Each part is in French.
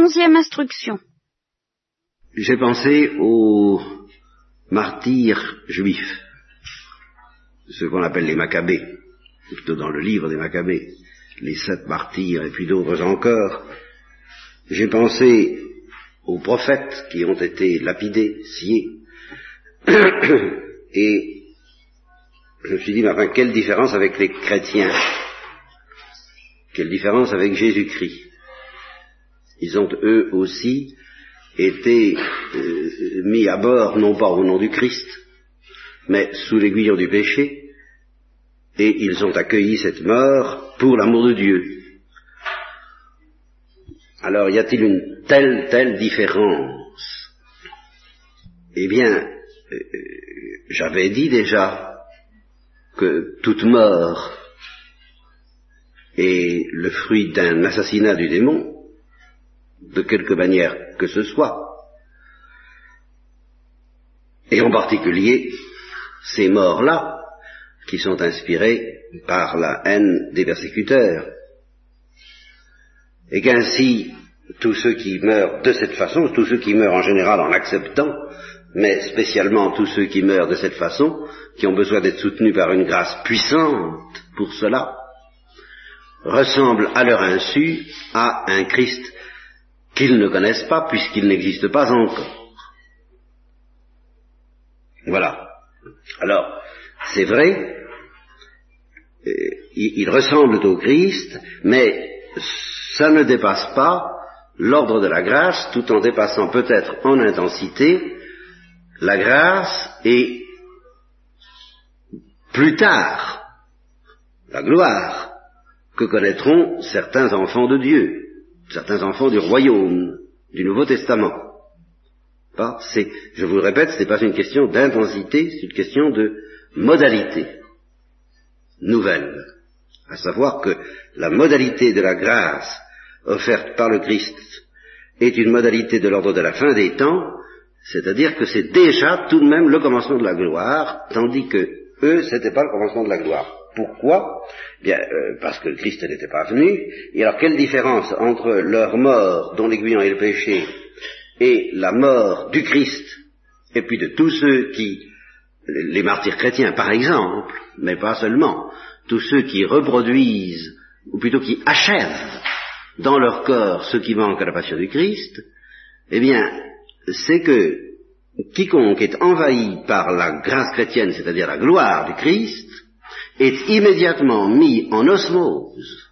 Onzième instruction. J'ai pensé aux martyrs juifs, ceux qu'on appelle les Maccabées, plutôt dans le livre des Maccabées, les sept martyrs et puis d'autres encore. J'ai pensé aux prophètes qui ont été lapidés, sciés, et je me suis dit, mais enfin, quelle différence avec les chrétiens? Quelle différence avec Jésus-Christ? Ils ont eux aussi été euh, mis à bord, non pas au nom du Christ, mais sous l'aiguillon du péché, et ils ont accueilli cette mort pour l'amour de Dieu. Alors y a-t-il une telle, telle différence? Eh bien, euh, j'avais dit déjà que toute mort est le fruit d'un assassinat du démon, de quelque manière que ce soit, et en particulier ces morts-là qui sont inspirées par la haine des persécuteurs, et qu'ainsi tous ceux qui meurent de cette façon, tous ceux qui meurent en général en acceptant, mais spécialement tous ceux qui meurent de cette façon, qui ont besoin d'être soutenus par une grâce puissante pour cela, ressemblent à leur insu à un Christ qu'ils ne connaissent pas puisqu'il n'existe pas encore. Voilà. Alors, c'est vrai, euh, ils ressemblent au Christ, mais ça ne dépasse pas l'ordre de la grâce, tout en dépassant peut-être en intensité la grâce et plus tard la gloire que connaîtront certains enfants de Dieu, certains enfants du royaume, du Nouveau Testament. C'est, je vous le répète, ce n'est pas une question d'intensité, c'est une question de modalité nouvelle, à savoir que la modalité de la grâce offerte par le Christ est une modalité de l'ordre de la fin des temps, c'est-à-dire que c'est déjà tout de même le commencement de la gloire, tandis que eux, c'était pas le commencement de la gloire. Pourquoi Bien, euh, parce que le Christ n'était pas venu. Et alors, quelle différence entre leur mort, dont l'aiguillon est le péché, et la mort du Christ, et puis de tous ceux qui, les martyrs chrétiens par exemple, mais pas seulement, tous ceux qui reproduisent, ou plutôt qui achèvent dans leur corps ce qui manque à la passion du Christ, eh bien, c'est que quiconque est envahi par la grâce chrétienne, c'est-à-dire la gloire du Christ, est immédiatement mis en osmose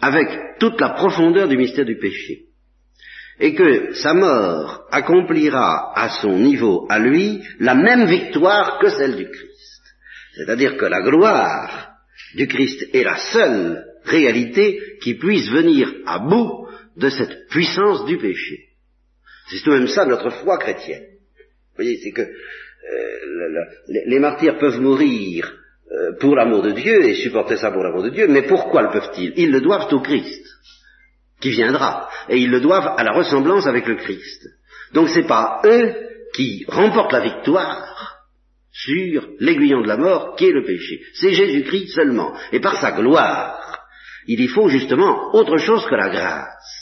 avec toute la profondeur du mystère du péché, et que sa mort accomplira à son niveau, à lui, la même victoire que celle du Christ. C'est-à-dire que la gloire du Christ est la seule réalité qui puisse venir à bout de cette puissance du péché. C'est tout de même ça notre foi chrétienne. Vous voyez, c'est que euh, les martyrs peuvent mourir euh, pour l'amour de Dieu et supporter ça pour l'amour de Dieu, mais pourquoi le peuvent-ils? Ils le doivent au Christ, qui viendra, et ils le doivent à la ressemblance avec le Christ. Donc c'est pas eux qui remportent la victoire sur l'aiguillon de la mort qui est le péché. C'est Jésus-Christ seulement. Et par sa gloire, il y faut justement autre chose que la grâce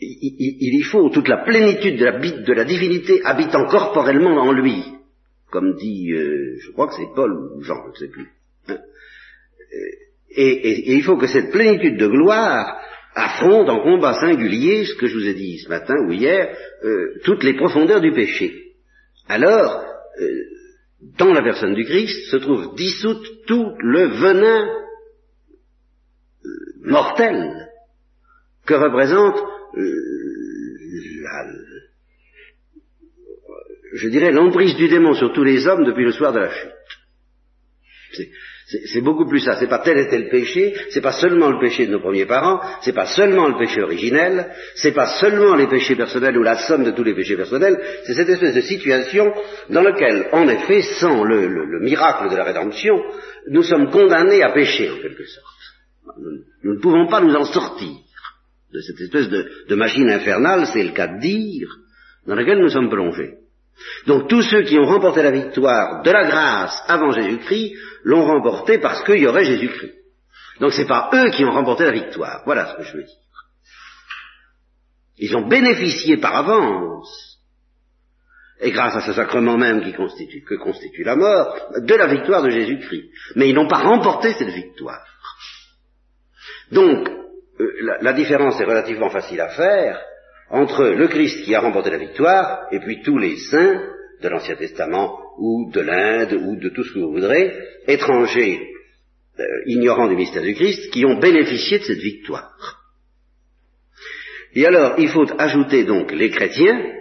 il, y faut toute la plénitude de la, divinité habitant corporellement en lui, comme dit, euh, je crois que c'est Paul ou Jean, je ne sais plus. Hein. Et, il faut que cette plénitude de gloire affronte en combat singulier, ce que je vous ai dit ce matin ou hier, euh, toutes les profondeurs du péché. Alors, euh, dans la personne du Christ se trouve dissoute tout le venin mortel que représente je dirais, l'emprise du démon sur tous les hommes depuis le soir de la chute. C'est beaucoup plus ça. C'est pas tel et tel péché. C'est pas seulement le péché de nos premiers parents. C'est pas seulement le péché originel. C'est pas seulement les péchés personnels ou la somme de tous les péchés personnels. C'est cette espèce de situation dans laquelle, en effet, sans le, miracle de la rédemption, nous sommes condamnés à pécher en quelque sorte. nous ne pouvons pas nous en sortir de cette espèce de, machine infernale, c'est le cas de dire, dans laquelle nous sommes plongés. Donc tous ceux qui ont remporté la victoire de la grâce avant Jésus-Christ l'ont remporté parce qu'il y aurait Jésus-Christ. Donc c'est pas eux qui ont remporté la victoire. Voilà ce que je veux dire. Ils ont bénéficié par avance, et grâce à ce sacrement même que constitue la mort, de la victoire de Jésus-Christ. Mais ils n'ont pas remporté cette victoire. Donc, la, la différence est relativement facile à faire entre le Christ qui a remporté la victoire et puis tous les saints de l'Ancien Testament ou de l'Inde ou de tout ce que vous voudrez, étrangers, euh, ignorants du mystère du Christ, qui ont bénéficié de cette victoire. Et alors, il faut ajouter donc les chrétiens,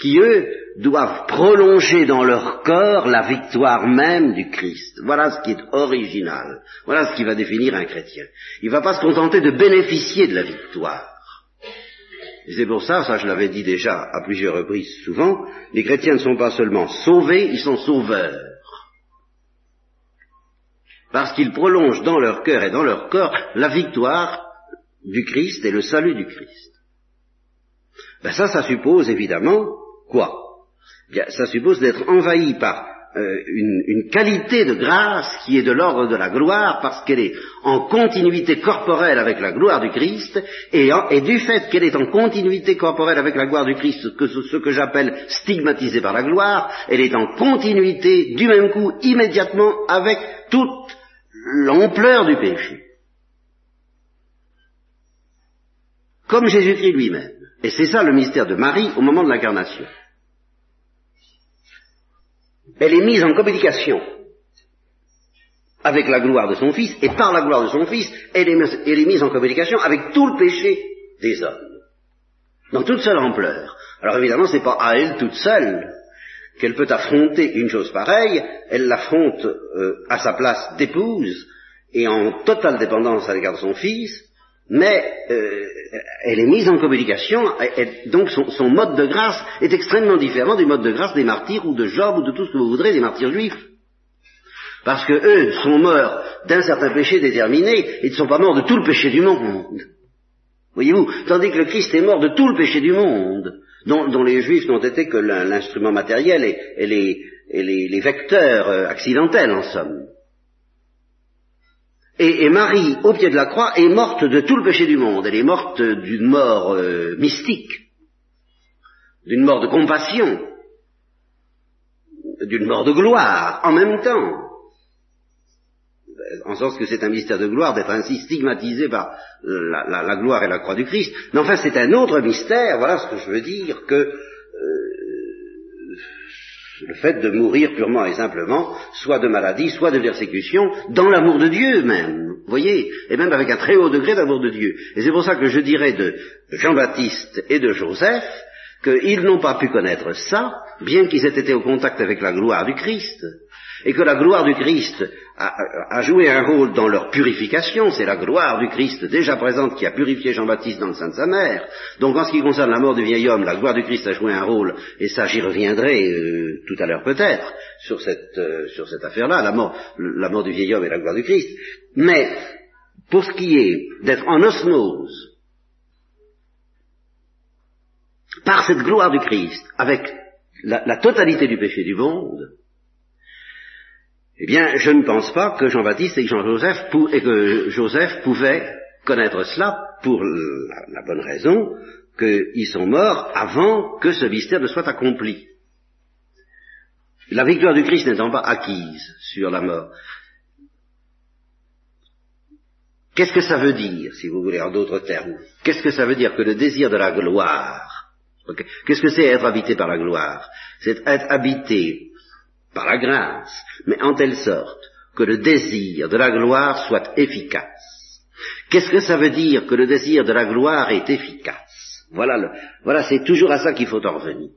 qui eux doivent prolonger dans leur corps la victoire même du Christ. Voilà ce qui est original. Voilà ce qui va définir un chrétien. Il ne va pas se contenter de bénéficier de la victoire. Et c'est pour ça, ça je l'avais dit déjà à plusieurs reprises souvent, les chrétiens ne sont pas seulement sauvés, ils sont sauveurs. Parce qu'ils prolongent dans leur cœur et dans leur corps la victoire du Christ et le salut du Christ. Ben ça, ça suppose évidemment quoi? Bien, ça suppose d'être envahi par euh, une, qualité de grâce qui est de l'ordre de la gloire parce qu'elle est en continuité corporelle avec la gloire du Christ et, du fait qu'elle est en continuité corporelle avec la gloire du Christ, ce, que j'appelle stigmatisée par la gloire, elle est en continuité du même coup immédiatement avec toute l'ampleur du péché. Comme Jésus-Christ lui-même. Et c'est ça le mystère de Marie au moment de l'incarnation elle est mise en communication avec la gloire de son Fils, et par la gloire de son Fils, elle est, mise en communication avec tout le péché des hommes, dans toute seule ampleur. Alors évidemment, ce n'est pas à elle toute seule qu'elle peut affronter une chose pareille, elle l'affronte euh, à sa place d'épouse et en totale dépendance à l'égard de son Fils, mais euh, elle est mise en communication, et, donc son, mode de grâce est extrêmement différent du mode de grâce des martyrs ou de Job ou de tout ce que vous voudrez des martyrs juifs. Parce que eux sont morts d'un certain péché déterminé et ne sont pas morts de tout le péché du monde. Voyez-vous, tandis que le Christ est mort de tout le péché du monde, dont, les juifs n'ont été que l'instrument matériel et, les, vecteurs euh, accidentels en somme. Et, Marie, au pied de la croix, est morte de tout le péché du monde. Elle est morte d'une mort euh, mystique, d'une mort de compassion, d'une mort de gloire, en même temps. En sens que c'est un mystère de gloire d'être ainsi stigmatisé par la, gloire et la croix du Christ. Mais enfin, c'est un autre mystère, voilà ce que je veux dire, que euh, le fait de mourir purement et simplement, soit de maladie, soit de persécution, dans l'amour de Dieu même, voyez, et même avec un très haut degré d'amour de Dieu. Et c'est pour ça que je dirais de Jean-Baptiste et de Joseph qu'ils n'ont pas pu connaître ça, bien qu'ils aient été au contact avec la gloire du Christ, et que la gloire du Christ a, joué un rôle dans leur purification, c'est la gloire du Christ déjà présente qui a purifié Jean-Baptiste dans le sein de sa mère. Donc en ce qui concerne la mort du vieil homme, la gloire du Christ a joué un rôle, et ça j'y reviendrai euh, tout à l'heure peut-être, sur cette, euh, sur cette affaire-là, la mort, la mort du vieil homme et la gloire du Christ. Mais pour ce qui est d'être en osmose par cette gloire du Christ, avec la totalité du péché du monde, eh bien, je ne pense pas que Jean-Baptiste et Jean-Joseph et que Joseph pouvaient connaître cela pour la, bonne raison qu'ils sont morts avant que ce mystère ne soit accompli. La victoire du Christ n'étant pas acquise sur la mort. Qu'est-ce que ça veut dire, si vous voulez, en d'autres termes? Qu'est-ce que ça veut dire que le désir de la gloire Qu'est-ce que c'est être habité par la gloire? C'est être habité par la grâce, mais en telle sorte que le désir de la gloire soit efficace. Qu'est-ce que ça veut dire que le désir de la gloire est efficace? Voilà, voilà, c'est toujours à ça qu'il faut en revenir.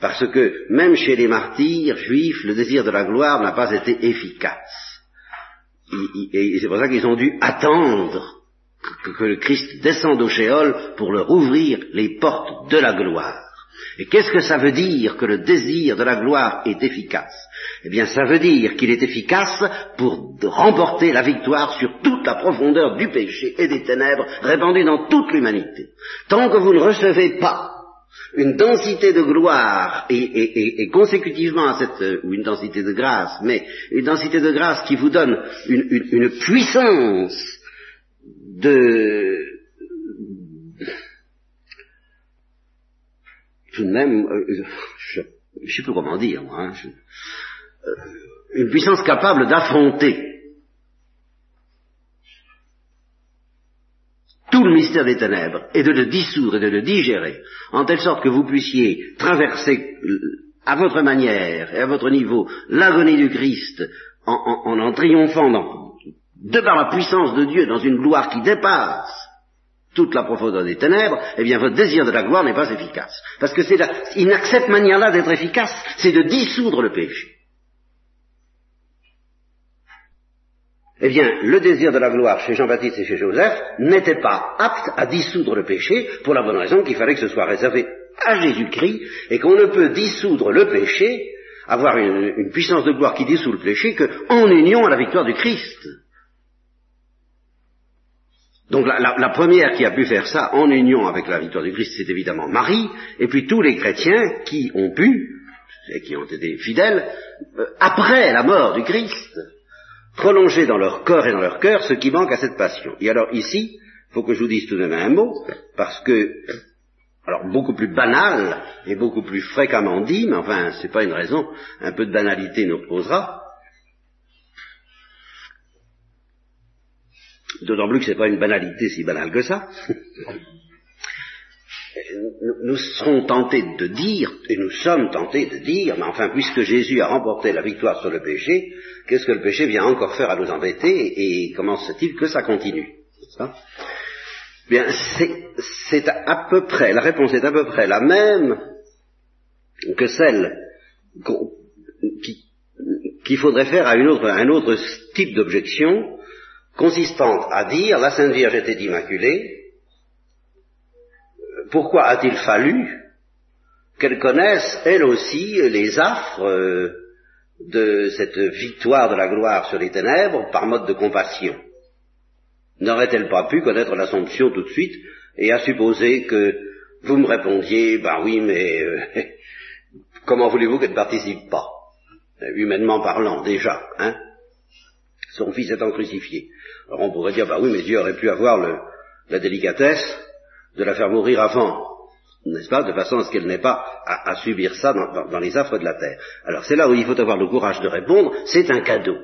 Parce que même chez les martyrs juifs, le désir de la gloire n'a pas été efficace. Et c'est pour ça qu'ils ont dû attendre que, le Christ descende au Shéol pour leur ouvrir les portes de la gloire. Et qu'est-ce que ça veut dire que le désir de la gloire est efficace? Eh bien, ça veut dire qu'il est efficace pour remporter la victoire sur toute la profondeur du péché et des ténèbres répandues dans toute l'humanité. Tant que vous ne recevez pas une densité de gloire et, consécutivement à cette, ou une densité de grâce, mais une densité de grâce qui vous donne une, puissance de euh, je ne sais plus comment dire, moi, hein, euh, une puissance capable d'affronter tout le mystère des ténèbres et de le dissoudre et de le digérer, en telle sorte que vous puissiez traverser à votre manière et à votre niveau l'agonie du Christ en en, triomphant de par la puissance de Dieu dans une gloire qui dépasse toute la profondeur des ténèbres, eh bien votre désir de la gloire n'est pas efficace. Parce que c'est il n'accepte manière-là d'être efficace, c'est de dissoudre le péché. Eh bien, le désir de la gloire chez Jean-Baptiste et chez Joseph n'était pas apte à dissoudre le péché pour la bonne raison qu'il fallait que ce soit réservé à Jésus-Christ et qu'on ne peut dissoudre le péché, avoir une, puissance de gloire qui dissout le péché qu'en union à la victoire du Christ. Donc la, première qui a pu faire ça en union avec la victoire du Christ, c'est évidemment Marie, et puis tous les chrétiens qui ont pu, et qui ont été fidèles, euh, après la mort du Christ, prolonger dans leur corps et dans leur cœur ce qui manque à cette passion. Et alors ici, il faut que je vous dise tout de même un mot, parce que, alors beaucoup plus banal et beaucoup plus fréquemment dit, mais enfin, c'est pas une raison, un peu de banalité nous reposera. D'autant plus que c'est pas une banalité si banale que ça. nous serons tentés de dire, et nous sommes tentés de dire, mais enfin, puisque Jésus a remporté la victoire sur le péché, qu'est-ce que le péché vient encore faire à nous embêter, et comment se t il que ça continue Bien, c'est à peu près, la réponse est à peu près la même que celle qu'il faudrait faire à, à un autre type d'objection, consistant à dire la Sainte Vierge était immaculée, pourquoi a-t-il fallu qu'elle connaisse, elle aussi, les affres euh, de cette victoire de la gloire sur les ténèbres par mode de compassion? N'aurait-elle pas pu connaître l'Assomption tout de suite et à supposer que vous me répondiez, ben oui, mais euh, comment voulez-vous qu'elle ne participe pas? Humainement parlant, déjà, hein? Son fils étant crucifié. Alors on pourrait dire, ben oui, mais Dieu aurait pu avoir le, la délicatesse de la faire mourir avant, n'est-ce pas, de façon à ce qu'elle n'ait pas à, subir ça dans, les affres de la terre. Alors c'est là où il faut avoir le courage de répondre, c'est un cadeau.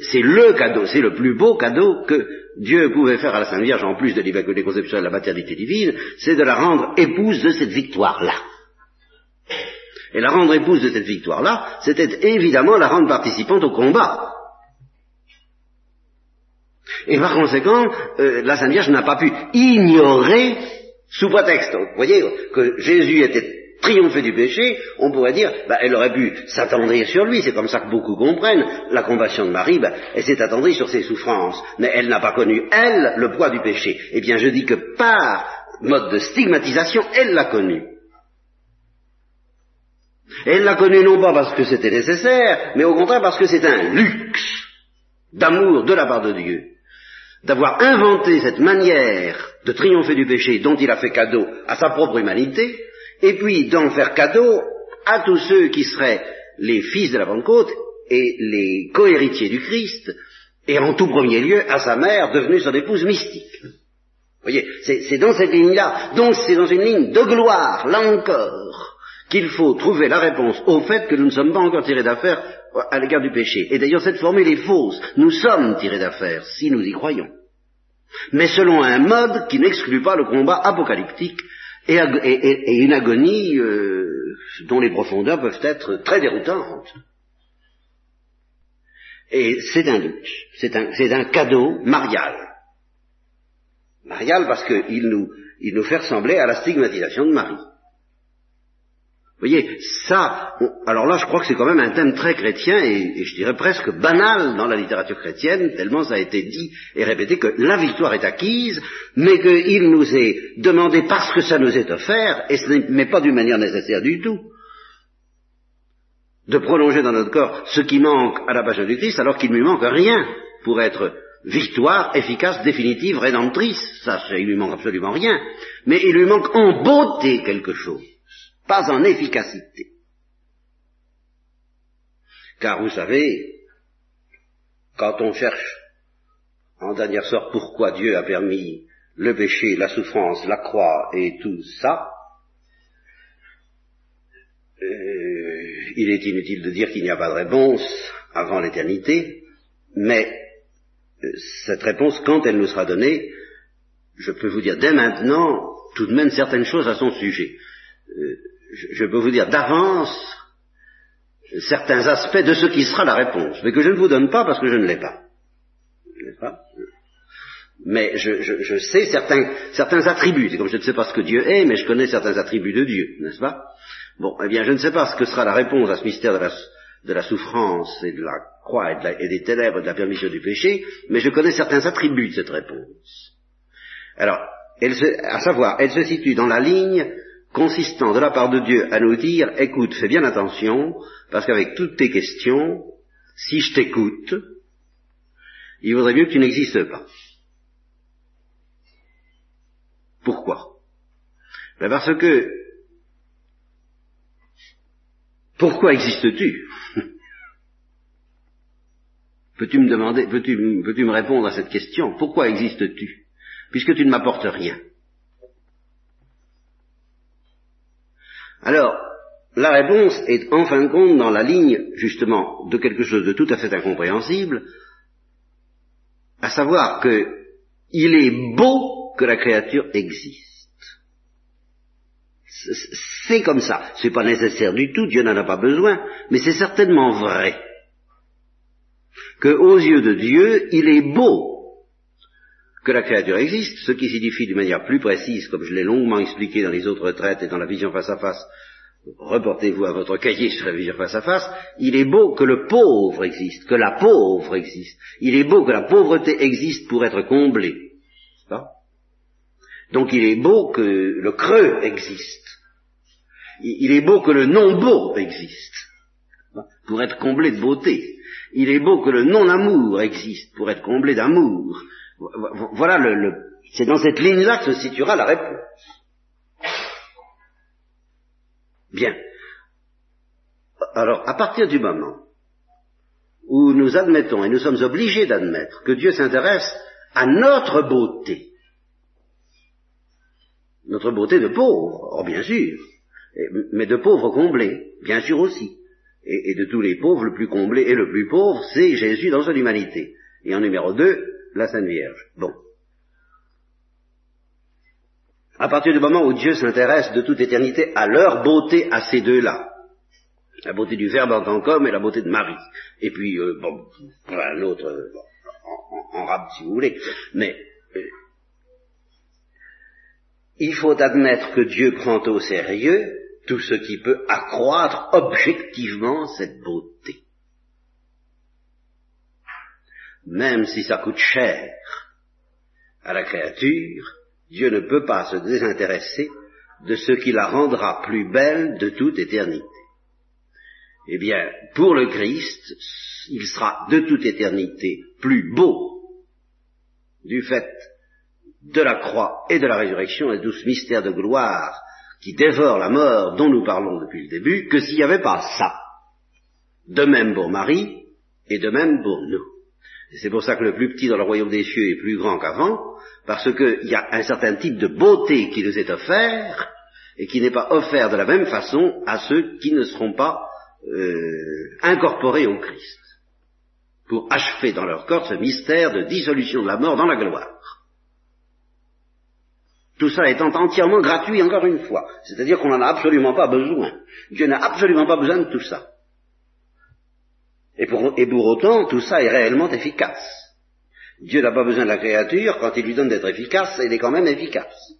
C'est le cadeau, c'est le plus beau cadeau que Dieu pouvait faire à la Sainte Vierge, en plus de l'Immaculée Conception et de la maternité divine, c'est de la rendre épouse de cette victoire-là. Et la rendre épouse de cette victoire-là, c'était évidemment la rendre participante au combat. Et par conséquent, euh, la Sainte Vierge n'a pas pu ignorer, sous prétexte, vous voyez, que Jésus était triomphé du péché, on pourrait dire, bah, elle aurait pu s'attendrir sur lui, c'est comme ça que beaucoup comprennent la compassion de Marie, bah, elle s'est attendrie sur ses souffrances, mais elle n'a pas connu, elle, le poids du péché. Eh bien, je dis que par mode de stigmatisation, elle l'a connu. Elle l'a connu non pas parce que c'était nécessaire, mais au contraire parce que c'est un luxe d'amour de la part de Dieu d'avoir inventé cette manière de triompher du péché dont il a fait cadeau à sa propre humanité, et puis d'en faire cadeau à tous ceux qui seraient les fils de la Pentecôte et les cohéritiers du Christ, et en tout premier lieu à sa mère devenue son épouse mystique. Voyez, c'est dans cette ligne-là, donc c'est dans une ligne de gloire, là encore, qu'il faut trouver la réponse au fait que nous ne sommes pas encore tirés d'affaire à l'égard du péché. Et d'ailleurs, cette formule est fausse. Nous sommes tirés d'affaire, si nous y croyons. Mais selon un mode qui n'exclut pas le combat apocalyptique et, une agonie euh, dont les profondeurs peuvent être très déroutantes. Et c'est un luxe, c'est un, cadeau marial. Marial parce qu'il nous, il nous fait ressembler à la stigmatisation de Marie. Vous voyez, ça, alors là, je crois que c'est quand même un thème très chrétien et, je dirais presque banal dans la littérature chrétienne, tellement ça a été dit et répété que la victoire est acquise, mais qu'il nous est demandé parce que ça nous est offert, et ce n'est pas d'une manière nécessaire du tout, de prolonger dans notre corps ce qui manque à la passion du Christ, alors qu'il ne lui manque rien pour être victoire efficace, définitive, rédemptrice, ça, il lui manque absolument rien, mais il lui manque en beauté quelque chose, pas en efficacité. Car vous savez, quand on cherche en dernière sorte pourquoi Dieu a permis le péché, la souffrance, la croix et tout ça, euh, il est inutile de dire qu'il n'y a pas de réponse avant l'éternité, mais euh, cette réponse, quand elle nous sera donnée, je peux vous dire dès maintenant tout de même certaines choses à son sujet. Euh, je peux vous dire d'avance certains aspects de ce qui sera la réponse, mais que je ne vous donne pas parce que je ne l'ai pas. Mais je, je, sais certains, certains attributs. C'est comme je ne sais pas ce que Dieu est, mais je connais certains attributs de Dieu, n'est-ce pas? Bon, eh bien, je ne sais pas ce que sera la réponse à ce mystère de la, de la souffrance et de la croix et, des ténèbres et de la permission du péché, mais je connais certains attributs de cette réponse. Alors, elle à savoir, elle se situe dans la ligne consistant de la part de Dieu à nous dire, écoute, fais bien attention, parce qu'avec toutes tes questions, si je t'écoute, il vaudrait mieux que tu n'existes pas. Pourquoi? Ben Parce que, pourquoi existes-tu? Peux-tu me demander, peux-tu, peux-tu me répondre à cette question? Pourquoi existes-tu? Puisque tu ne m'apportes rien. Alors, la réponse est en fin de compte dans la ligne, justement, de quelque chose de tout à fait incompréhensible, à savoir que il est beau que la créature existe. C'est comme ça. C'est pas nécessaire du tout, Dieu n'en a pas besoin, mais c'est certainement vrai que aux yeux de Dieu, il est beau que la créature existe, ce qui signifie d'une manière plus précise, comme je l'ai longuement expliqué dans les autres retraites et dans la vision face à face, reportez-vous à votre cahier sur la vision face à face, il est beau que le pauvre existe, que la pauvre existe. Il est beau que la pauvreté existe pour être comblée. Donc il est beau que le creux existe. Il est beau que le non-beau existe, pour être comblé de beauté. Il est beau que le non-amour existe, pour être comblé d'amour. Voilà le, c'est dans cette ligne-là que se situera la réponse. Bien. Alors, à partir du moment où nous admettons, et nous sommes obligés d'admettre, que Dieu s'intéresse à notre beauté, notre beauté de pauvre, oh bien sûr, mais de pauvre comblé, bien sûr aussi. Et, de tous les pauvres, le plus comblé et le plus pauvre, c'est Jésus dans son humanité. Et en numéro deux, la Sainte Vierge. Bon. À partir du moment où Dieu s'intéresse de toute éternité à leur beauté, à ces deux-là, la beauté du Verbe en tant qu'homme et la beauté de Marie, et puis, euh, bon, un autre, en, en, rab si vous voulez, mais euh, il faut admettre que Dieu prend au sérieux tout ce qui peut accroître objectivement cette beauté même si ça coûte cher à la créature, Dieu ne peut pas se désintéresser de ce qui la rendra plus belle de toute éternité. Eh bien, pour le Christ, il sera de toute éternité plus beau du fait de la croix et de la résurrection et de ce mystère de gloire qui dévore la mort dont nous parlons depuis le début, que s'il n'y avait pas ça. De même pour Marie et de même pour nous c'est pour ça que le plus petit dans le royaume des cieux est plus grand qu'avant, parce qu'il y a un certain type de beauté qui nous est offert, et qui n'est pas offert de la même façon à ceux qui ne seront pas euh, incorporés au Christ, pour achever dans leur corps ce mystère de dissolution de la mort dans la gloire. Tout ça étant entièrement gratuit encore une fois, c'est-à-dire qu'on n'en a absolument pas besoin. Dieu n'a absolument pas besoin de tout ça. Et pour, autant, tout ça est réellement efficace. Dieu n'a pas besoin de la créature, quand il lui donne d'être efficace, il est quand même efficace.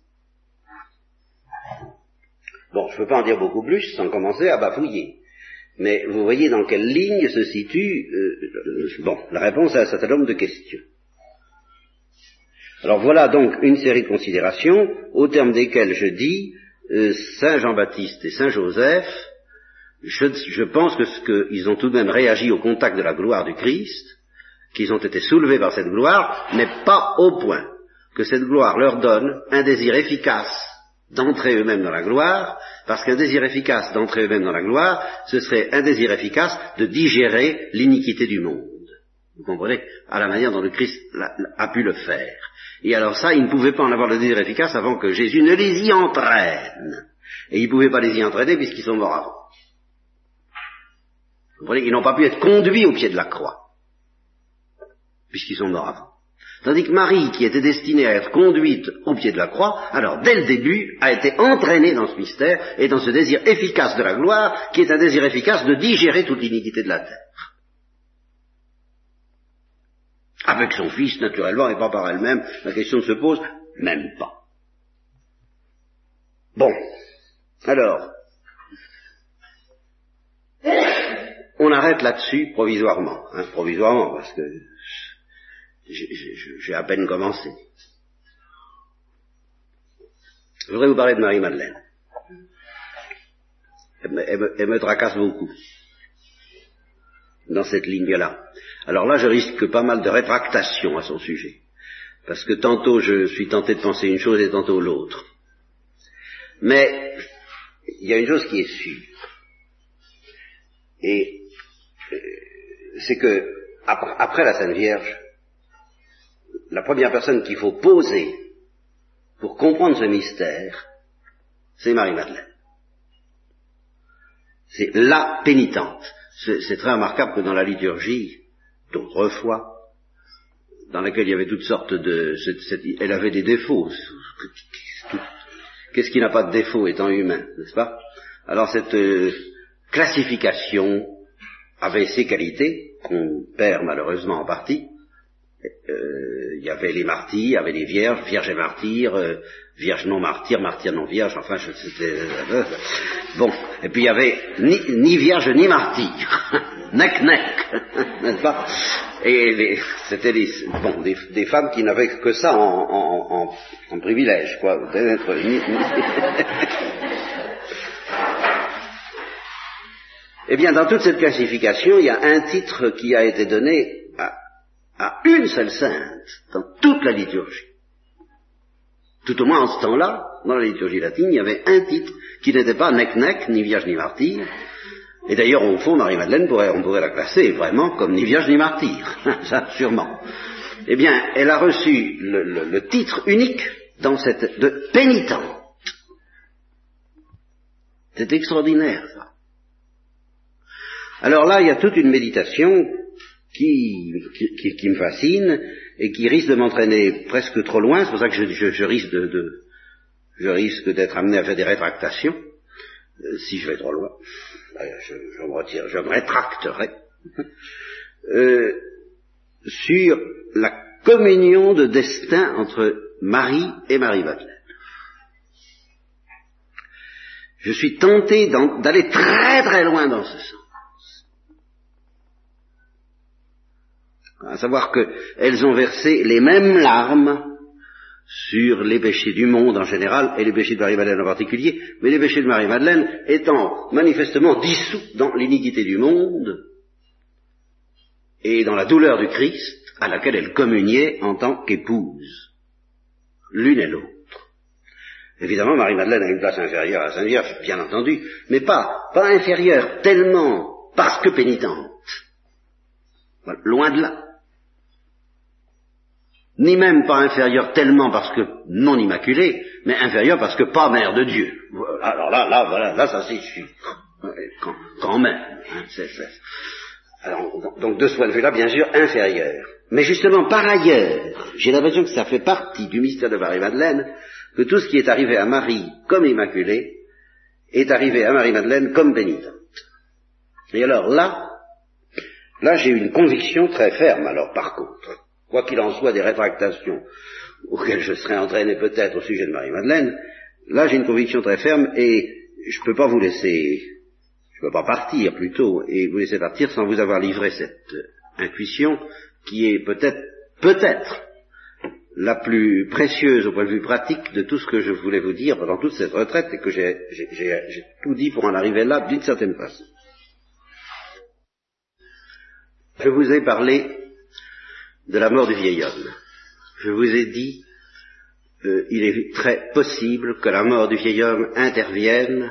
Bon, je ne peux pas en dire beaucoup plus sans commencer à bafouiller. Mais vous voyez dans quelle ligne se situe euh, bon, la réponse à un certain nombre de questions. Alors voilà donc une série de considérations au terme desquelles je dis euh, Saint Jean-Baptiste et Saint Joseph je, pense que ce qu'ils ont tout de même réagi au contact de la gloire du Christ, qu'ils ont été soulevés par cette gloire, mais pas au point que cette gloire leur donne un désir efficace d'entrer eux-mêmes dans la gloire, parce qu'un désir efficace d'entrer eux-mêmes dans la gloire, ce serait un désir efficace de digérer l'iniquité du monde. Vous comprenez? À la manière dont le Christ a pu le faire. Et alors ça, ils ne pouvaient pas en avoir le désir efficace avant que Jésus ne les y entraîne. Et ils ne pouvaient pas les y entraîner puisqu'ils sont morts avant. Vous Ils n'ont pas pu être conduits au pied de la croix. Puisqu'ils sont morts avant. Tandis que Marie, qui était destinée à être conduite au pied de la croix, alors dès le début a été entraînée dans ce mystère et dans ce désir efficace de la gloire, qui est un désir efficace de digérer toute l'iniquité de la terre. Avec son fils, naturellement, et pas par elle-même, la question ne se pose même pas. Bon, alors, on arrête là-dessus provisoirement, hein, provisoirement, parce que j'ai à peine commencé. Je voudrais vous parler de Marie-Madeleine. Elle, me, tracasse beaucoup dans cette ligne-là. Alors là, je risque pas mal de rétractation à son sujet. Parce que tantôt je suis tenté de penser une chose et tantôt l'autre. Mais il y a une chose qui est sûre. Et c'est que après la Sainte Vierge, la première personne qu'il faut poser pour comprendre ce mystère, c'est Marie-Madeleine. C'est la pénitente. C'est très remarquable que dans la liturgie d'autrefois, dans laquelle il y avait toutes sortes de... elle avait des défauts. Qu'est-ce qui n'a pas de défaut étant humain, n'est-ce pas? Alors cette euh, classification avait ses qualités, qu'on perd malheureusement en partie, euh, il y avait les martyrs, il y avait les vierges, vierges et martyrs, euh, vierges non martyrs, martyrs non vierges, enfin c'était... Euh, bon, et puis il y avait ni, ni vierge ni martyr, nec nec, n'est-ce pas? Et c'était des, bon, des, femmes qui n'avaient que ça en, en, privilège, quoi, d'être... Eh bien, dans toute cette classification, il y a un titre qui a été donné à une seule sainte dans toute la liturgie. Tout au moins en ce temps-là, dans la liturgie latine, il y avait un titre qui n'était pas nec-nec, ni vierge ni martyr. Et d'ailleurs, au fond, Marie-Madeleine, pourrait, on pourrait la classer vraiment comme ni vierge ni martyr. Ça, sûrement. Eh bien, elle a reçu le, titre unique dans cette, de pénitente. C'est extraordinaire, ça. Alors là, il y a toute une méditation qui, qui, me fascine et qui risque de m'entraîner presque trop loin. C'est pour ça que je, risque de, je risque d'être amené à faire des rétractations euh, si je vais trop loin. Ben, je, me retire, je me rétracterai euh, sur la communion de destin entre Marie et Marie-Madeleine. Je suis tenté d'aller très très loin dans ce sens. À savoir qu'elles ont versé les mêmes larmes sur les péchés du monde en général et les péchés de Marie-Madeleine en particulier, mais les péchés de Marie-Madeleine étant manifestement dissous dans l'iniquité du monde et dans la douleur du Christ à laquelle elle communiait en tant qu'épouse, l'une et l'autre. Évidemment, Marie-Madeleine a une place inférieure à Sainte Vierge, bien entendu, mais pas, pas inférieure tellement parce que pénitente. Loin de là ni même pas inférieur tellement parce que non immaculé, mais inférieur parce que pas mère de Dieu. Alors là, là, voilà, là, ça c'est. Quand, même. Hein, Alors, donc de ce point de vue-là, bien sûr, inférieur. Mais justement, par ailleurs, j'ai l'impression que ça fait partie du mystère de Marie-Madeleine, que tout ce qui est arrivé à Marie comme immaculée est arrivé à Marie-Madeleine comme bénitante. Et alors là, là j'ai une conviction très ferme, alors par contre quoi qu'il en soit des rétractations auxquelles je serais entraîné peut-être au sujet de Marie-Madeleine, là j'ai une conviction très ferme et je ne peux pas vous laisser, je ne peux pas partir plutôt et vous laisser partir sans vous avoir livré cette intuition qui est peut-être, peut-être la plus précieuse au point de vue pratique de tout ce que je voulais vous dire pendant toute cette retraite et que j'ai tout dit pour en arriver là d'une certaine façon. Je vous ai parlé de la mort du vieil homme. Je vous ai dit, euh, il est très possible que la mort du vieil homme intervienne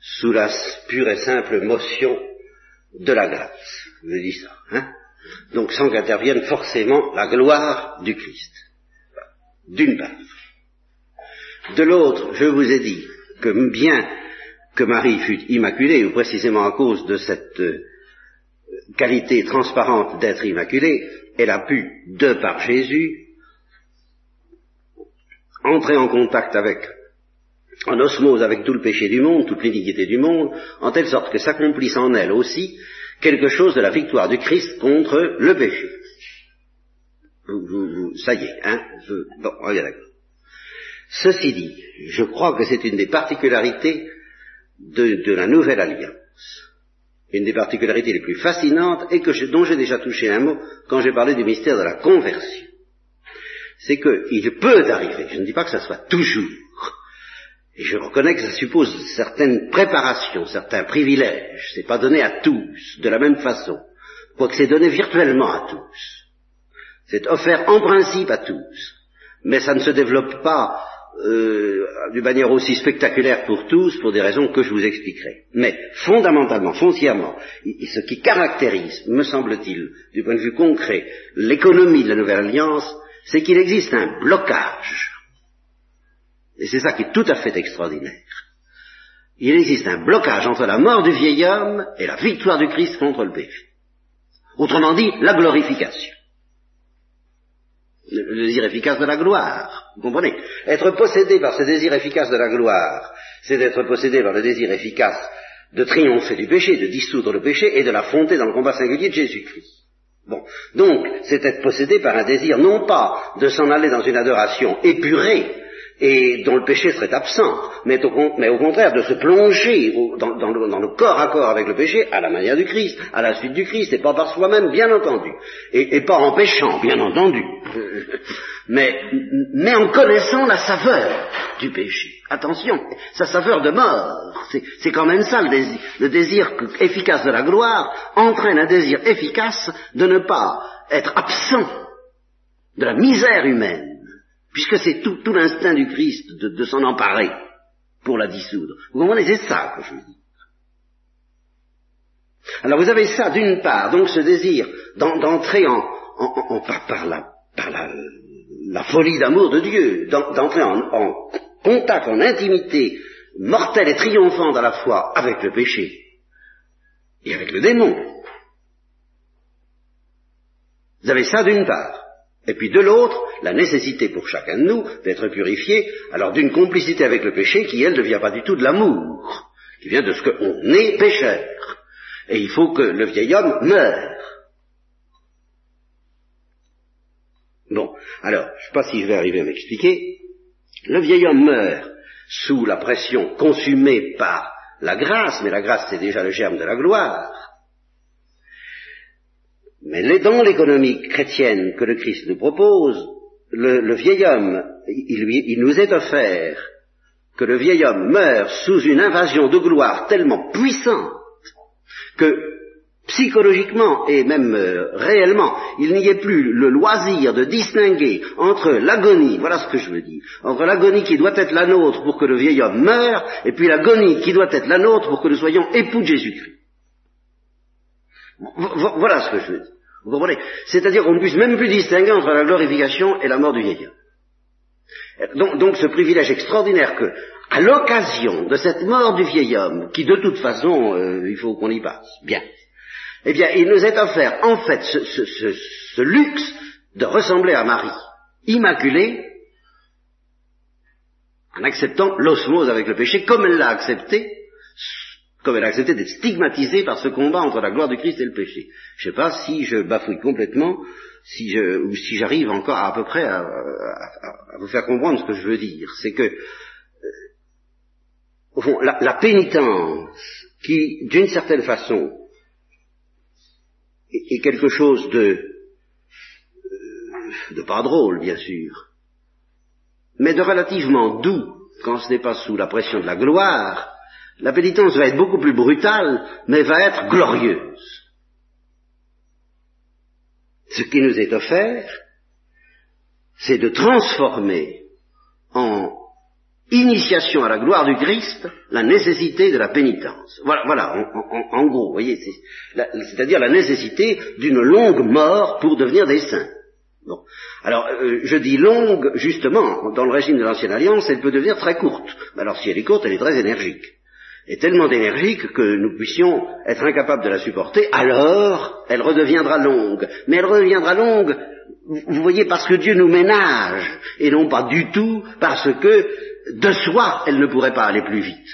sous la pure et simple motion de la grâce. Je vous ai dit ça. Hein Donc sans qu'intervienne forcément la gloire du Christ. D'une part. De l'autre, je vous ai dit que bien que Marie fût immaculée, ou précisément à cause de cette euh, qualité transparente d'être immaculée, elle a pu, de par Jésus, entrer en contact avec, en osmose avec tout le péché du monde, toute l'iniquité du monde, en telle sorte que s'accomplisse en elle aussi quelque chose de la victoire du Christ contre le péché. ça y est, hein Bon, on. Ceci dit, je crois que c'est une des particularités de, la nouvelle alliance. Une des particularités les plus fascinantes et que dont j'ai déjà touché un mot quand j'ai parlé du mystère de la conversion. C'est qu'il peut arriver, je ne dis pas que ça soit toujours, et je reconnais que ça suppose certaines préparations, certains privilèges, c'est pas donné à tous de la même façon, quoique c'est donné virtuellement à tous. C'est offert en principe à tous, mais ça ne se développe pas euh, d'une manière aussi spectaculaire pour tous, pour des raisons que je vous expliquerai. Mais fondamentalement, foncièrement, ce qui caractérise, me semble-t-il, du point de vue concret, l'économie de la Nouvelle Alliance, c'est qu'il existe un blocage. Et c'est ça qui est tout à fait extraordinaire. Il existe un blocage entre la mort du vieil homme et la victoire du Christ contre le péché. Autrement dit, la glorification le désir efficace de la gloire. Vous comprenez? Être possédé par ce désir efficace de la gloire, c'est d'être possédé par le désir efficace de triompher du péché, de dissoudre le péché et de l'affronter dans le combat singulier de Jésus-Christ. Bon. Donc, c'est être possédé par un désir non pas de s'en aller dans une adoration épurée, et dont le péché serait absent, mais au, contraire de se plonger dans, le, corps à corps avec le péché à la manière du Christ, à la suite du Christ, et pas par soi-même, bien entendu, et, pas en péchant, bien entendu, mais, en connaissant la saveur du péché. Attention, sa saveur de mort, c'est quand même ça le désir. Le désir efficace de la gloire entraîne un désir efficace de ne pas être absent de la misère humaine puisque c'est tout, l'instinct du Christ de, s'en emparer pour la dissoudre. Vous comprenez, c'est ça que je veux dire. Alors vous avez ça d'une part, donc ce désir d'entrer en, par, la, par la, folie d'amour de Dieu, d'entrer en, en, contact, en intimité mortelle et triomphante à la fois avec le péché et avec le démon. Vous avez ça d'une part. Et puis de l'autre, la nécessité pour chacun de nous d'être purifié, alors d'une complicité avec le péché qui, elle, ne vient pas du tout de l'amour, qui vient de ce qu'on est pécheur. Et il faut que le vieil homme meure. Bon, alors, je ne sais pas si je vais arriver à m'expliquer. Le vieil homme meurt sous la pression consumée par la grâce, mais la grâce c'est déjà le germe de la gloire. Mais dans l'économie chrétienne que le Christ nous propose, le, vieil homme, il, nous est offert que le vieil homme meurt sous une invasion de gloire tellement puissante que psychologiquement et même euh, réellement, il n'y ait plus le loisir de distinguer entre l'agonie, voilà ce que je veux dire, entre l'agonie qui doit être la nôtre pour que le vieil homme meure, et puis l'agonie qui doit être la nôtre pour que nous soyons époux de Jésus-Christ. Voilà ce que je veux dire. Vous comprenez? C'est-à-dire qu'on ne puisse même plus distinguer entre la glorification et la mort du vieil homme. Donc, ce privilège extraordinaire que, à l'occasion de cette mort du vieil homme, qui de toute façon, euh, il faut qu'on y passe, bien, eh bien, il nous est offert, en fait, ce, luxe de ressembler à Marie, immaculée, en acceptant l'osmose avec le péché, comme elle l'a accepté, comme elle a accepté d'être stigmatisée par ce combat entre la gloire du Christ et le péché. Je ne sais pas si je bafouille complètement, si je, ou si j'arrive encore à, peu près à, vous faire comprendre ce que je veux dire. C'est que, euh, au fond, la, pénitence, qui, d'une certaine façon, est, quelque chose de, euh, de pas drôle, bien sûr, mais de relativement doux quand ce n'est pas sous la pression de la gloire, la pénitence va être beaucoup plus brutale, mais va être glorieuse. Ce qui nous est offert, c'est de transformer en initiation à la gloire du Christ la nécessité de la pénitence. Voilà, voilà en, gros, voyez, c'est-à-dire la nécessité d'une longue mort pour devenir des saints. Bon. Alors, euh, je dis longue, justement, dans le régime de l'Ancienne Alliance, elle peut devenir très courte. Alors, si elle est courte, elle est très énergique. Et tellement énergique que nous puissions être incapables de la supporter, alors elle redeviendra longue. Mais elle redeviendra longue, vous voyez, parce que Dieu nous ménage, et non pas du tout parce que de soi, elle ne pourrait pas aller plus vite.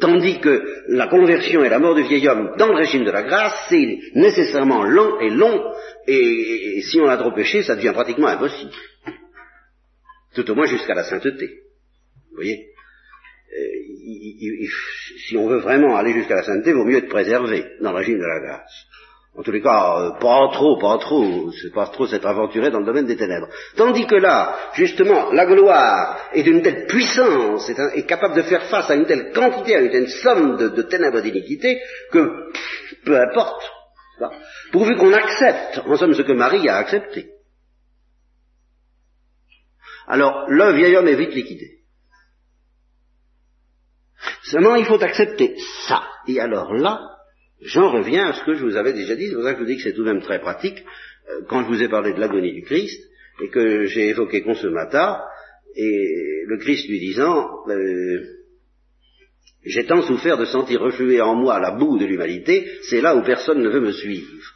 Tandis que la conversion et la mort du vieil homme dans le régime de la grâce, c'est nécessairement lent et long, et, si on a trop péché, ça devient pratiquement impossible. Tout au moins jusqu'à la sainteté. Vous voyez? Euh, Si on veut vraiment aller jusqu'à la sainteté, il vaut mieux être préservé dans le régime de la grâce. En tous les cas, euh, pas trop, pas trop, c'est pas trop s'être aventuré dans le domaine des ténèbres. Tandis que là, justement, la gloire est d'une telle puissance, est, capable de faire face à une telle quantité, à une telle somme de, ténèbres d'iniquité, que peu importe, pourvu qu'on accepte, en somme, ce que Marie a accepté. Alors, le vieil homme est vite liquidé. Seulement, il faut accepter ça. Et alors là, J'en reviens à ce que je vous avais déjà dit, c'est pour ça que je vous dis que c'est tout de même très pratique, euh, quand je vous ai parlé de l'agonie du Christ, et que j'ai évoqué Consumata, et le Christ lui disant, euh, j'ai tant souffert de sentir refluer en moi la boue de l'humanité, c'est là où personne ne veut me suivre.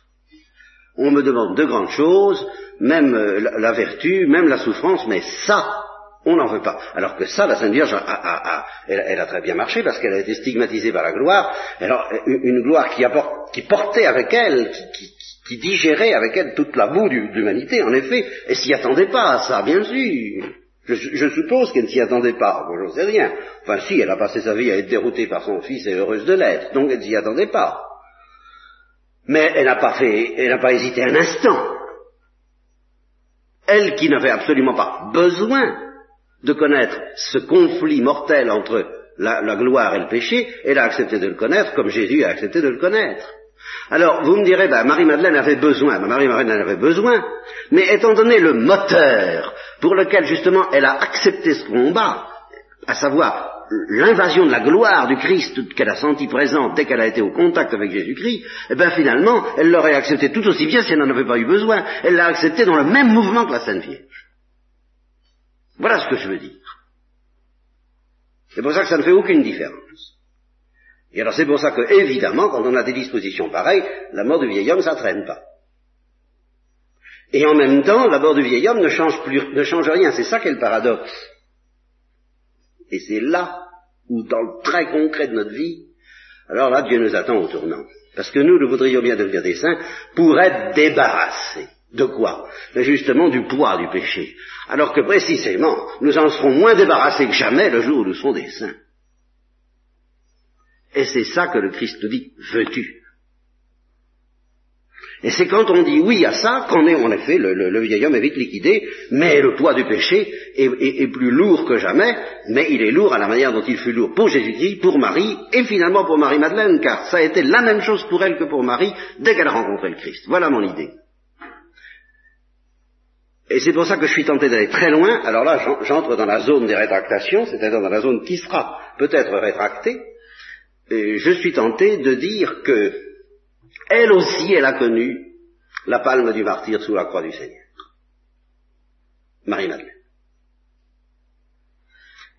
On me demande de grandes choses, même euh, la, vertu, même la souffrance, mais ça, on n'en veut pas. Alors que ça, la Sainte Vierge, elle, a très bien marché parce qu'elle a été stigmatisée par la gloire. Alors, une, gloire qui, portait avec elle, qui, digérait avec elle toute la boue de l'humanité, en effet, elle s'y attendait pas à ça, bien sûr. Je, suppose qu'elle ne s'y attendait pas, bon, j'en sais rien. Enfin, si, elle a passé sa vie à être déroutée par son fils et heureuse de l'être, donc elle ne s'y attendait pas. Mais elle n'a pas fait, elle n'a pas hésité un instant. Elle qui n'avait absolument pas besoin de connaître ce conflit mortel entre la, gloire et le péché, elle a accepté de le connaître comme Jésus a accepté de le connaître. Alors, vous me direz, ben, Marie-Madeleine avait besoin, ben, Marie-Madeleine avait besoin, mais étant donné le moteur pour lequel justement elle a accepté ce combat, à savoir l'invasion de la gloire du Christ qu'elle a senti présente dès qu'elle a été au contact avec Jésus-Christ, eh bien finalement, elle l'aurait accepté tout aussi bien si elle n'en avait pas eu besoin. Elle l'a accepté dans le même mouvement que la Sainte Vierge. Voilà ce que je veux dire. C'est pour ça que ça ne fait aucune différence. Et alors c'est pour ça que, évidemment, quand on a des dispositions pareilles, la mort du vieil homme, ça traîne pas. Et en même temps, la mort du vieil homme ne change, plus, ne change rien. C'est ça qui est le paradoxe. Et c'est là où, dans le très concret de notre vie, alors là, Dieu nous attend au tournant. Parce que nous, nous voudrions bien devenir des saints pour être débarrassés de quoi Mais justement du poids du péché. Alors que précisément, nous en serons moins débarrassés que jamais le jour où nous serons des saints. Et c'est ça que le Christ nous dit, veux-tu? Et c'est quand on dit oui à ça qu'on est en effet, le, vieil homme est vite liquidé, mais le poids du péché est, plus lourd que jamais, mais il est lourd à la manière dont il fut lourd pour Jésus-Christ, pour Marie, et finalement pour Marie-Madeleine, car ça a été la même chose pour elle que pour Marie dès qu'elle a rencontré le Christ. Voilà mon idée. Et c'est pour ça que je suis tenté d'aller très loin. Alors là, j'entre dans la zone des rétractations, c'est-à-dire dans la zone qui sera peut-être rétractée. Et je suis tenté de dire que elle aussi, elle a connu la palme du martyr sous la croix du Seigneur. Marie-Madeleine.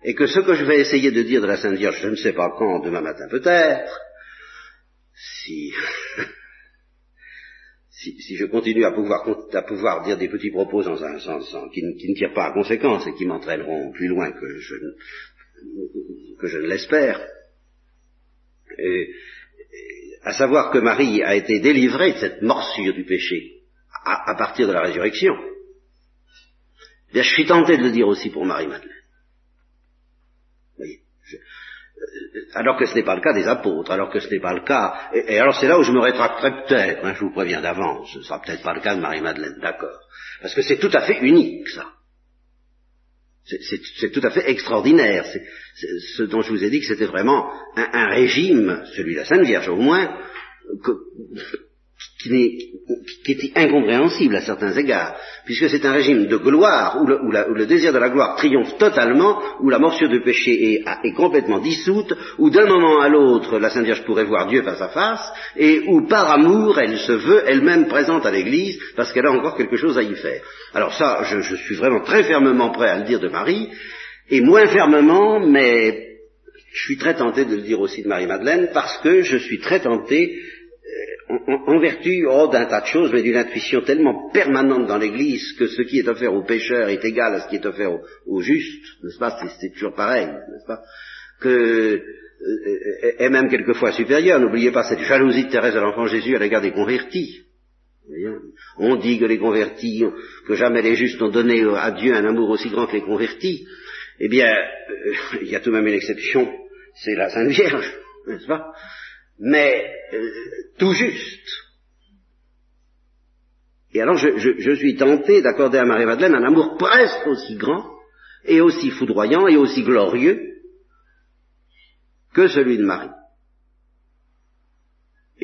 Et que ce que je vais essayer de dire de la Sainte Vierge, je ne sais pas quand, demain matin peut-être, si si, je continue à pouvoir, dire des petits propos dans un sens qui, ne tirent pas à conséquence et qui m'entraîneront plus loin que je, ne l'espère, à savoir que Marie a été délivrée de cette morsure du péché à, partir de la résurrection, je suis tenté de le dire aussi pour Marie-Madeleine alors que ce n'est pas le cas des apôtres, alors que ce n'est pas le cas. Et, alors c'est là où je me rétracterai peut-être, hein, je vous préviens d'avance, ce sera peut-être pas le cas de Marie-Madeleine, d'accord. Parce que c'est tout à fait unique, ça. C'est tout à fait extraordinaire. Ce dont je vous ai dit que c'était vraiment un, régime, celui de la Sainte Vierge au moins, qui, est incompréhensible à certains égards, puisque c'est un régime de gloire, où le, désir de la gloire triomphe totalement, où la morsure du péché est, complètement dissoute, où d'un moment à l'autre la Sainte Vierge pourrait voir Dieu face à face, et où par amour elle se veut elle-même présente à l'Église, parce qu'elle a encore quelque chose à y faire. Alors ça, je, je suis vraiment très fermement prêt à le dire de Marie, et moins fermement, mais je suis très tenté de le dire aussi de Marie-Madeleine, parce que je suis très tenté en, vertu oh, d'un tas de choses, mais d'une intuition tellement permanente dans l'Église que ce qui est offert aux pécheurs est égal à ce qui est offert aux, justes, n'est-ce pas? C'est toujours pareil, n'est-ce pas? Que euh, est même quelquefois supérieur. N'oubliez pas cette jalousie de Thérèse de l'Enfant Jésus à l'égard des convertis. On dit que les convertis, que jamais les justes n'ont donné à Dieu un amour aussi grand que les convertis. Eh bien, euh, il y a tout de même une exception, c'est la Sainte Vierge, n'est-ce pas? Mais euh, tout juste. Et alors je, suis tenté d'accorder à Marie-Madeleine un amour presque aussi grand et aussi foudroyant et aussi glorieux que celui de Marie.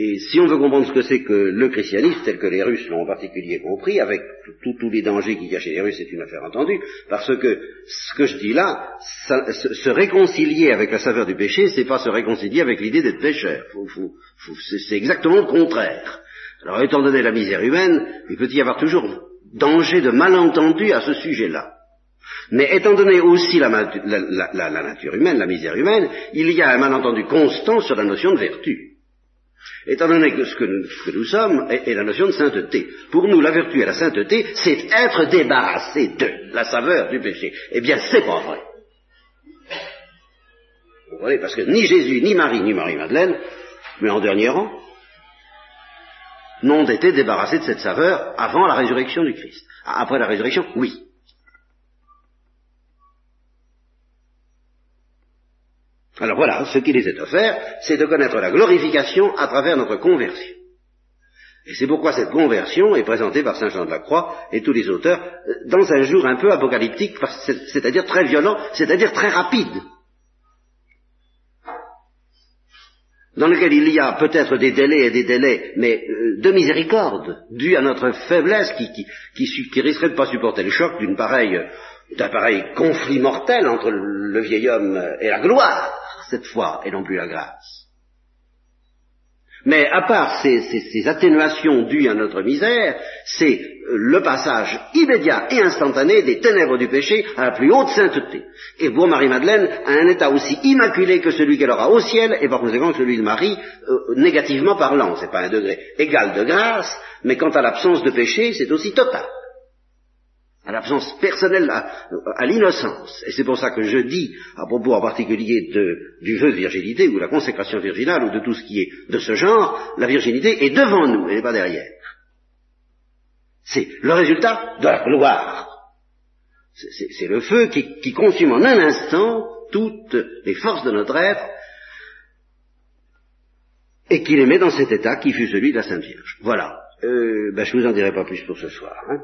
Et si on veut comprendre ce que c'est que le christianisme, tel que les Russes l'ont en particulier compris, avec tous les dangers qui cachaient les Russes, c'est une affaire entendue, parce que ce que je dis là, se, réconcilier avec la saveur du péché, c'est pas se réconcilier avec l'idée d'être pécheur. c'est exactement le contraire. Alors, étant donné la misère humaine, il peut y avoir toujours danger de malentendu à ce sujet-là. Mais étant donné aussi la nature humaine, la misère humaine, il y a un malentendu constant sur la notion de vertu étant donné que ce que nous, sommes est, la notion de sainteté. Pour nous, la vertu et la sainteté, c'est être débarrassé de la saveur du péché. Eh bien, c'est pas vrai. Vous voyez, parce que ni Jésus, ni Marie, ni Marie-Madeleine, mais en dernier rang, n'ont été débarrassés de cette saveur avant la résurrection du Christ. Après la résurrection, oui. Alors voilà, ce qui les est offert, c'est de connaître la glorification à travers notre conversion. Et c'est pourquoi cette conversion est présentée par Saint Jean de la Croix et tous les auteurs dans un jour un peu apocalyptique, c'est-à-dire très violent, c'est-à-dire très rapide, dans lequel il y a peut-être des délais et des délais, mais euh, de miséricorde, dus à notre faiblesse qui, qui, risquerait de ne pas supporter le choc d'une pareille, d'un pareil conflit mortel entre le vieil homme et la gloire cette fois, et non plus la grâce. Mais à part ces, atténuations dues à notre misère, c'est le passage immédiat et instantané des ténèbres du péché à la plus haute sainteté. Et pour Marie-Madeleine, à un état aussi immaculé que celui qu'elle aura au ciel, et par conséquent celui de Marie, euh, négativement parlant. C'est pas un degré égal de grâce, mais quant à l'absence de péché, c'est aussi total à l'absence personnelle, à, l'innocence. Et c'est pour ça que je dis, à propos en particulier du vœu de virginité, ou la consécration virginale, ou de tout ce qui est de ce genre, la virginité est devant nous, elle n'est pas derrière. C'est le résultat de la gloire. C'est le feu qui, qui consume en un instant toutes les forces de notre être et qui les met dans cet état qui fut celui de la Sainte Vierge. Voilà. Euh, ben, je vous en dirai pas plus pour ce soir. Hein.